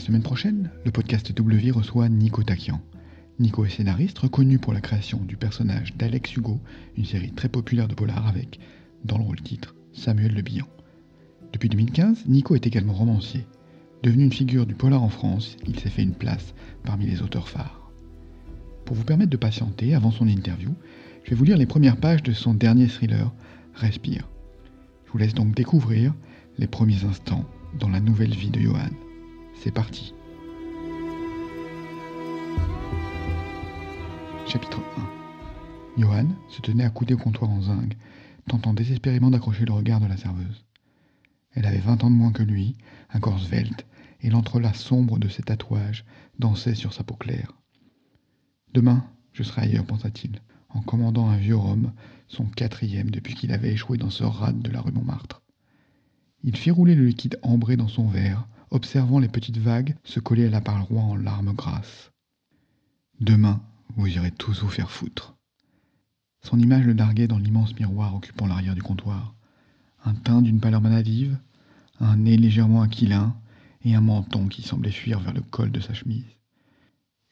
La semaine prochaine, le podcast W reçoit Nico Takian. Nico est scénariste reconnu pour la création du personnage d'Alex Hugo, une série très populaire de polar avec, dans le rôle titre, Samuel Le Bihan. Depuis 2015, Nico est également romancier. Devenu une figure du polar en France, il s'est fait une place parmi les auteurs phares. Pour vous permettre de patienter avant son interview, je vais vous lire les premières pages de son dernier thriller, Respire. Je vous laisse donc découvrir les premiers instants dans la nouvelle vie de Johan. C'est parti. Chapitre 1 Johan se tenait accoudé au comptoir en zinc, tentant désespérément d'accrocher le regard de la serveuse. Elle avait vingt ans de moins que lui, un corps svelte, et l'entrelac sombre de ses tatouages dansait sur sa peau claire. Demain, je serai ailleurs, pensa-t-il, en commandant un vieux rhum, son quatrième depuis qu'il avait échoué dans ce rade de la rue Montmartre. Il fit rouler le liquide ambré dans son verre, observant les petites vagues se coller à la paroi en larmes grasses. Demain, vous irez tous vous faire foutre. Son image le larguait dans l'immense miroir occupant l'arrière du comptoir. Un teint d'une pâleur maladive, un nez légèrement aquilin et un menton qui semblait fuir vers le col de sa chemise.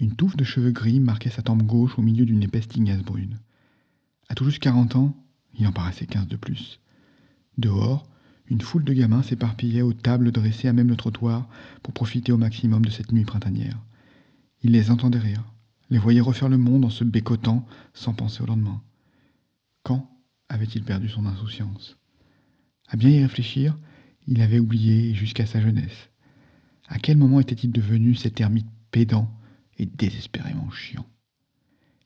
Une touffe de cheveux gris marquait sa tempe gauche au milieu d'une épaisse tignasse brune. À tout juste quarante ans, il en paraissait quinze de plus. Dehors, une foule de gamins s'éparpillait aux tables dressées à même le trottoir pour profiter au maximum de cette nuit printanière. Il les entendait rire, les voyait refaire le monde en se bécotant sans penser au lendemain. Quand avait-il perdu son insouciance? À bien y réfléchir, il avait oublié jusqu'à sa jeunesse. À quel moment était-il devenu cet ermite pédant et désespérément chiant?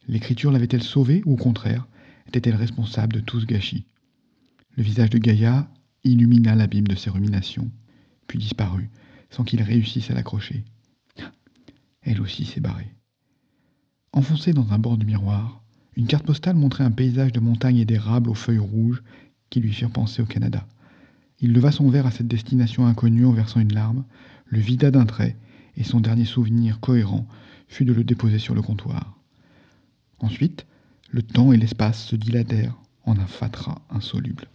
L'écriture l'avait-elle sauvé ou au contraire était-elle responsable de tout ce gâchis? Le visage de Gaïa illumina l'abîme de ses ruminations, puis disparut sans qu'il réussisse à l'accrocher. Elle aussi s'est barrée. Enfoncée dans un bord du miroir, une carte postale montrait un paysage de montagnes et d'érables aux feuilles rouges qui lui firent penser au Canada. Il leva son verre à cette destination inconnue en versant une larme, le vida d'un trait, et son dernier souvenir cohérent fut de le déposer sur le comptoir. Ensuite, le temps et l'espace se dilatèrent en un fatras insoluble.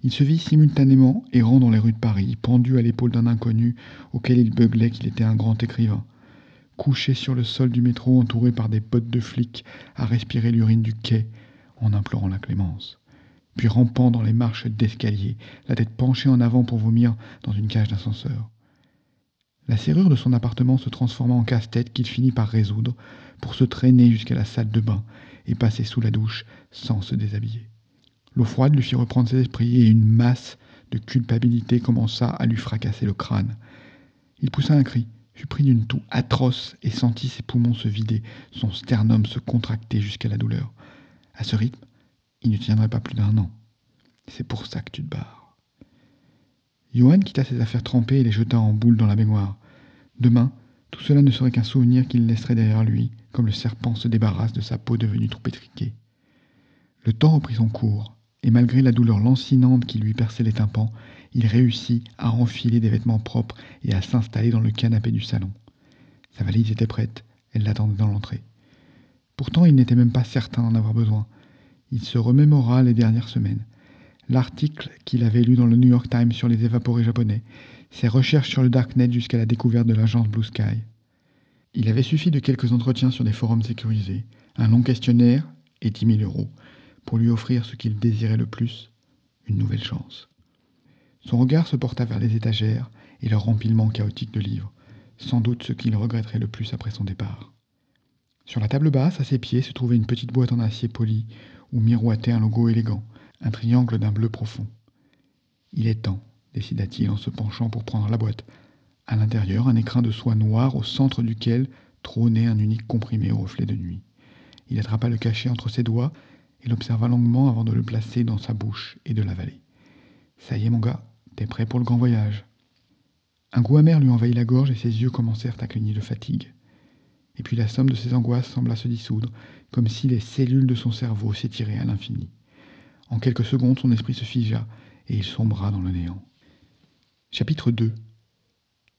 Il se vit simultanément errant dans les rues de Paris, pendu à l'épaule d'un inconnu auquel il beuglait qu'il était un grand écrivain, couché sur le sol du métro entouré par des potes de flics à respirer l'urine du quai en implorant la clémence, puis rampant dans les marches d'escalier, la tête penchée en avant pour vomir dans une cage d'ascenseur. La serrure de son appartement se transforma en casse-tête qu'il finit par résoudre pour se traîner jusqu'à la salle de bain et passer sous la douche sans se déshabiller. L'eau froide lui fit reprendre ses esprits et une masse de culpabilité commença à lui fracasser le crâne. Il poussa un cri, fut pris d'une toux atroce et sentit ses poumons se vider, son sternum se contracter jusqu'à la douleur. À ce rythme, il ne tiendrait pas plus d'un an. C'est pour ça que tu te barres. Johan quitta ses affaires trempées et les jeta en boule dans la baignoire. Demain, tout cela ne serait qu'un souvenir qu'il laisserait derrière lui, comme le serpent se débarrasse de sa peau devenue trop étriquée. Le temps reprit son cours et malgré la douleur lancinante qui lui perçait les tympans, il réussit à enfiler des vêtements propres et à s'installer dans le canapé du salon. Sa valise était prête, elle l'attendait dans l'entrée. Pourtant, il n'était même pas certain d'en avoir besoin. Il se remémora les dernières semaines. L'article qu'il avait lu dans le New York Times sur les évaporés japonais, ses recherches sur le Darknet jusqu'à la découverte de l'agence Blue Sky. Il avait suffi de quelques entretiens sur des forums sécurisés, un long questionnaire et dix mille euros pour lui offrir ce qu'il désirait le plus, une nouvelle chance. Son regard se porta vers les étagères et leur empilement chaotique de livres, sans doute ce qu'il regretterait le plus après son départ. Sur la table basse, à ses pieds, se trouvait une petite boîte en acier poli où miroitait un logo élégant, un triangle d'un bleu profond. Il est temps, décida-t-il en se penchant pour prendre la boîte. À l'intérieur, un écrin de soie noire au centre duquel trônait un unique comprimé au reflet de nuit. Il attrapa le cachet entre ses doigts il observa longuement avant de le placer dans sa bouche et de l'avaler. Ça y est, mon gars, t'es prêt pour le grand voyage. Un goût amer lui envahit la gorge et ses yeux commencèrent à cligner de fatigue. Et puis la somme de ses angoisses sembla se dissoudre, comme si les cellules de son cerveau s'étiraient à l'infini. En quelques secondes, son esprit se figea et il sombra dans le néant. Chapitre 2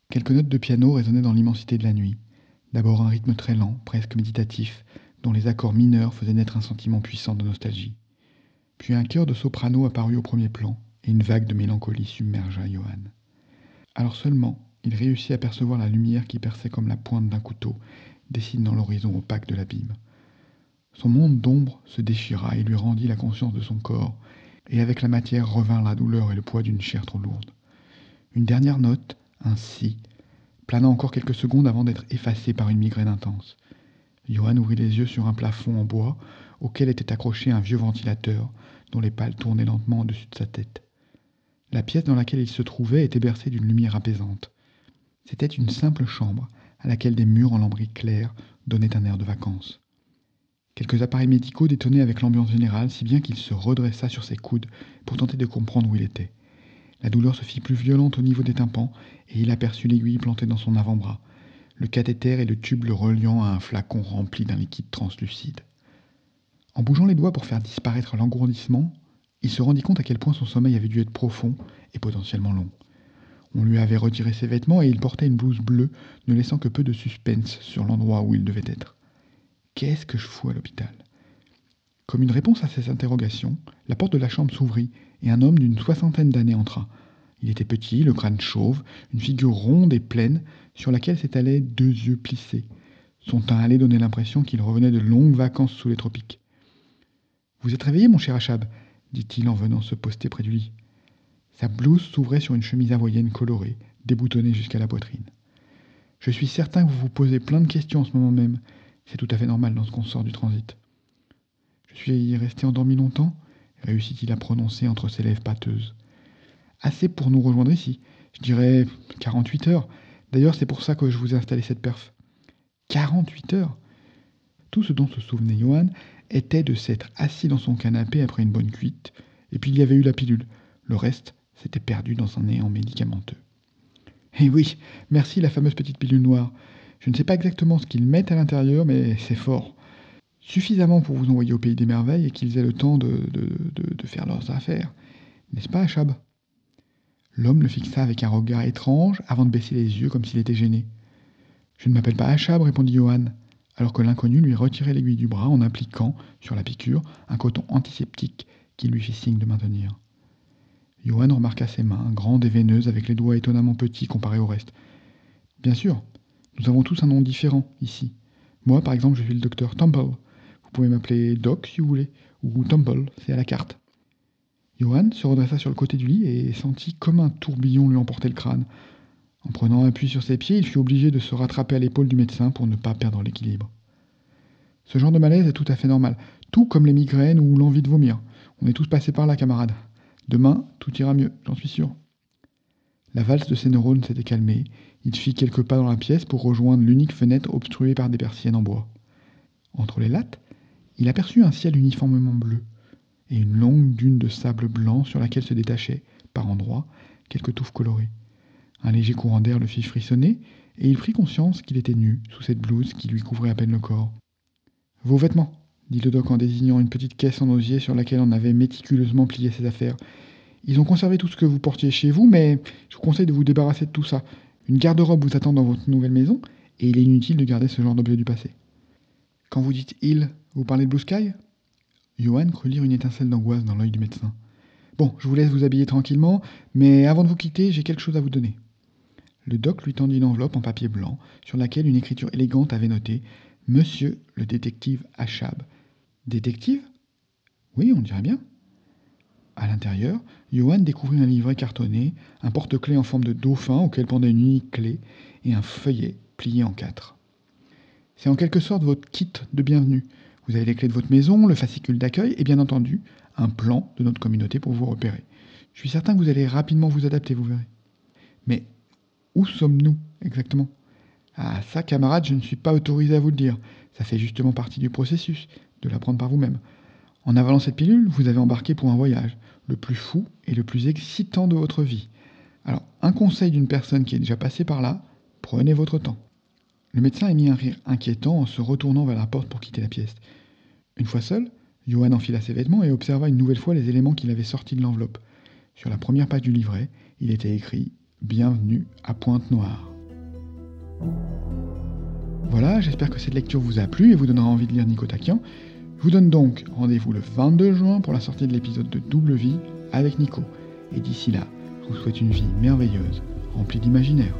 Quelques notes de piano résonnaient dans l'immensité de la nuit. D'abord un rythme très lent, presque méditatif, dont les accords mineurs faisaient naître un sentiment puissant de nostalgie. Puis un chœur de soprano apparut au premier plan, et une vague de mélancolie submergea Johann. Alors seulement, il réussit à percevoir la lumière qui perçait comme la pointe d'un couteau, dessinant l'horizon opaque de l'abîme. Son monde d'ombre se déchira et lui rendit la conscience de son corps, et avec la matière revint la douleur et le poids d'une chair trop lourde. Une dernière note, un si, plana encore quelques secondes avant d'être effacée par une migraine intense. Johan ouvrit les yeux sur un plafond en bois auquel était accroché un vieux ventilateur dont les pales tournaient lentement au-dessus de sa tête. La pièce dans laquelle il se trouvait était bercée d'une lumière apaisante. C'était une simple chambre à laquelle des murs en lambris clairs donnaient un air de vacances. Quelques appareils médicaux détonnaient avec l'ambiance générale, si bien qu'il se redressa sur ses coudes pour tenter de comprendre où il était. La douleur se fit plus violente au niveau des tympans, et il aperçut l'aiguille plantée dans son avant-bras, le cathéter et le tube le reliant à un flacon rempli d'un liquide translucide. En bougeant les doigts pour faire disparaître l'engourdissement, il se rendit compte à quel point son sommeil avait dû être profond et potentiellement long. On lui avait retiré ses vêtements et il portait une blouse bleue, ne laissant que peu de suspense sur l'endroit où il devait être. Qu'est-ce que je fous à l'hôpital? Comme une réponse à ces interrogations, la porte de la chambre s'ouvrit et un homme d'une soixantaine d'années entra. Il était petit, le crâne chauve, une figure ronde et pleine sur laquelle s'étalaient deux yeux plissés. Son teint allait donner l'impression qu'il revenait de longues vacances sous les tropiques. Vous êtes réveillé, mon cher Achab dit-il en venant se poster près du lit. Sa blouse s'ouvrait sur une chemise avoyenne colorée, déboutonnée jusqu'à la poitrine. Je suis certain que vous vous posez plein de questions en ce moment même. C'est tout à fait normal dans ce qu'on sort du transit. Je suis resté endormi longtemps réussit-il à prononcer entre ses lèvres pâteuses. Assez pour nous rejoindre ici. Je dirais 48 heures. D'ailleurs, c'est pour ça que je vous ai installé cette perf. 48 heures Tout ce dont se souvenait Johan était de s'être assis dans son canapé après une bonne cuite, et puis il y avait eu la pilule. Le reste s'était perdu dans un néant médicamenteux. Eh oui, merci la fameuse petite pilule noire. Je ne sais pas exactement ce qu'ils mettent à l'intérieur, mais c'est fort. Suffisamment pour vous envoyer au pays des merveilles et qu'ils aient le temps de, de, faire leurs affaires. N'est-ce pas, Achab? L'homme le fixa avec un regard étrange avant de baisser les yeux comme s'il était gêné. Je ne m'appelle pas Achab, répondit Johan alors que l'inconnu lui retirait l'aiguille du bras en appliquant, sur la piqûre, un coton antiseptique qui lui fit signe de maintenir. Johan remarqua ses mains, grandes et veineuses, avec les doigts étonnamment petits comparés au reste. Bien sûr, nous avons tous un nom différent ici. Moi, par exemple, je suis le docteur Temple. Vous pouvez m'appeler Doc si vous voulez, ou Temple, c'est à la carte. Johan se redressa sur le côté du lit et sentit comme un tourbillon lui emporter le crâne. En prenant appui sur ses pieds, il fut obligé de se rattraper à l'épaule du médecin pour ne pas perdre l'équilibre. Ce genre de malaise est tout à fait normal, tout comme les migraines ou l'envie de vomir. On est tous passés par là, camarades. Demain, tout ira mieux, j'en suis sûr. La valse de ses neurones s'était calmée. Il fit quelques pas dans la pièce pour rejoindre l'unique fenêtre obstruée par des persiennes en bois. Entre les lattes, il aperçut un ciel uniformément bleu et une longue dune de sable blanc sur laquelle se détachaient, par endroits, quelques touffes colorées. Un léger courant d'air le fit frissonner, et il prit conscience qu'il était nu sous cette blouse qui lui couvrait à peine le corps. Vos vêtements, dit le doc en désignant une petite caisse en osier sur laquelle on avait méticuleusement plié ses affaires. Ils ont conservé tout ce que vous portiez chez vous, mais je vous conseille de vous débarrasser de tout ça. Une garde-robe vous attend dans votre nouvelle maison, et il est inutile de garder ce genre d'objet du passé. Quand vous dites il, vous parlez de Blue Sky? Johan crut lire une étincelle d'angoisse dans l'œil du médecin. Bon, je vous laisse vous habiller tranquillement, mais avant de vous quitter, j'ai quelque chose à vous donner. Le doc lui tendit une enveloppe en papier blanc, sur laquelle une écriture élégante avait noté Monsieur le détective Achab. Détective? Oui, on dirait bien. À l'intérieur, Johan découvrit un livret cartonné, un porte-clés en forme de dauphin auquel pendait une unique clé et un feuillet plié en quatre. C'est en quelque sorte votre kit de bienvenue. Vous avez les clés de votre maison, le fascicule d'accueil et bien entendu un plan de notre communauté pour vous repérer. Je suis certain que vous allez rapidement vous adapter, vous verrez. Mais où sommes-nous exactement? Ah, ça, camarade, je ne suis pas autorisé à vous le dire. Ça fait justement partie du processus, de l'apprendre par vous-même. En avalant cette pilule, vous avez embarqué pour un voyage, le plus fou et le plus excitant de votre vie. Alors, un conseil d'une personne qui est déjà passée par là, prenez votre temps. Le médecin émit un rire inquiétant en se retournant vers la porte pour quitter la pièce. Une fois seul, Johan enfila ses vêtements et observa une nouvelle fois les éléments qu'il avait sortis de l'enveloppe. Sur la première page du livret, il était écrit Bienvenue à Pointe-Noire. Voilà, j'espère que cette lecture vous a plu et vous donnera envie de lire Nico Takian. Je vous donne donc rendez-vous le 22 juin pour la sortie de l'épisode de Double Vie avec Nico. Et d'ici là, je vous souhaite une vie merveilleuse, remplie d'imaginaire.